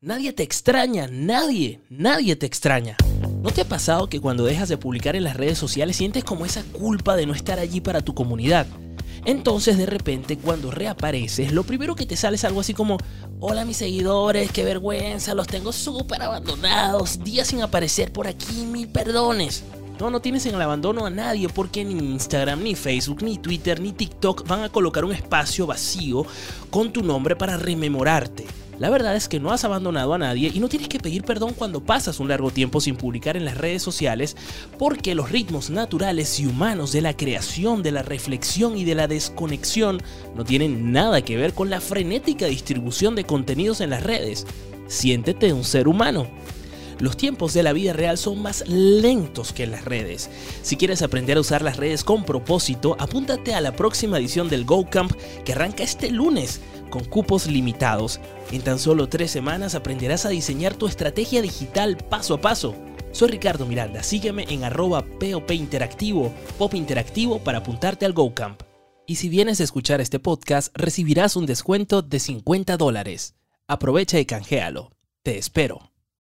Nadie te extraña, nadie, nadie te extraña. ¿No te ha pasado que cuando dejas de publicar en las redes sociales sientes como esa culpa de no estar allí para tu comunidad? Entonces de repente cuando reapareces, lo primero que te sale es algo así como, hola mis seguidores, qué vergüenza, los tengo súper abandonados, días sin aparecer por aquí, mil perdones. No, no tienes en el abandono a nadie porque ni Instagram, ni Facebook, ni Twitter, ni TikTok van a colocar un espacio vacío con tu nombre para rememorarte. La verdad es que no has abandonado a nadie y no tienes que pedir perdón cuando pasas un largo tiempo sin publicar en las redes sociales porque los ritmos naturales y humanos de la creación, de la reflexión y de la desconexión no tienen nada que ver con la frenética distribución de contenidos en las redes. Siéntete un ser humano. Los tiempos de la vida real son más lentos que en las redes. Si quieres aprender a usar las redes con propósito, apúntate a la próxima edición del Go Camp que arranca este lunes con cupos limitados. En tan solo tres semanas aprenderás a diseñar tu estrategia digital paso a paso. Soy Ricardo Miranda, sígueme en arroba POP Interactivo, Pop Interactivo para apuntarte al GoCamp. Y si vienes a escuchar este podcast, recibirás un descuento de 50 dólares. Aprovecha y canjealo. Te espero.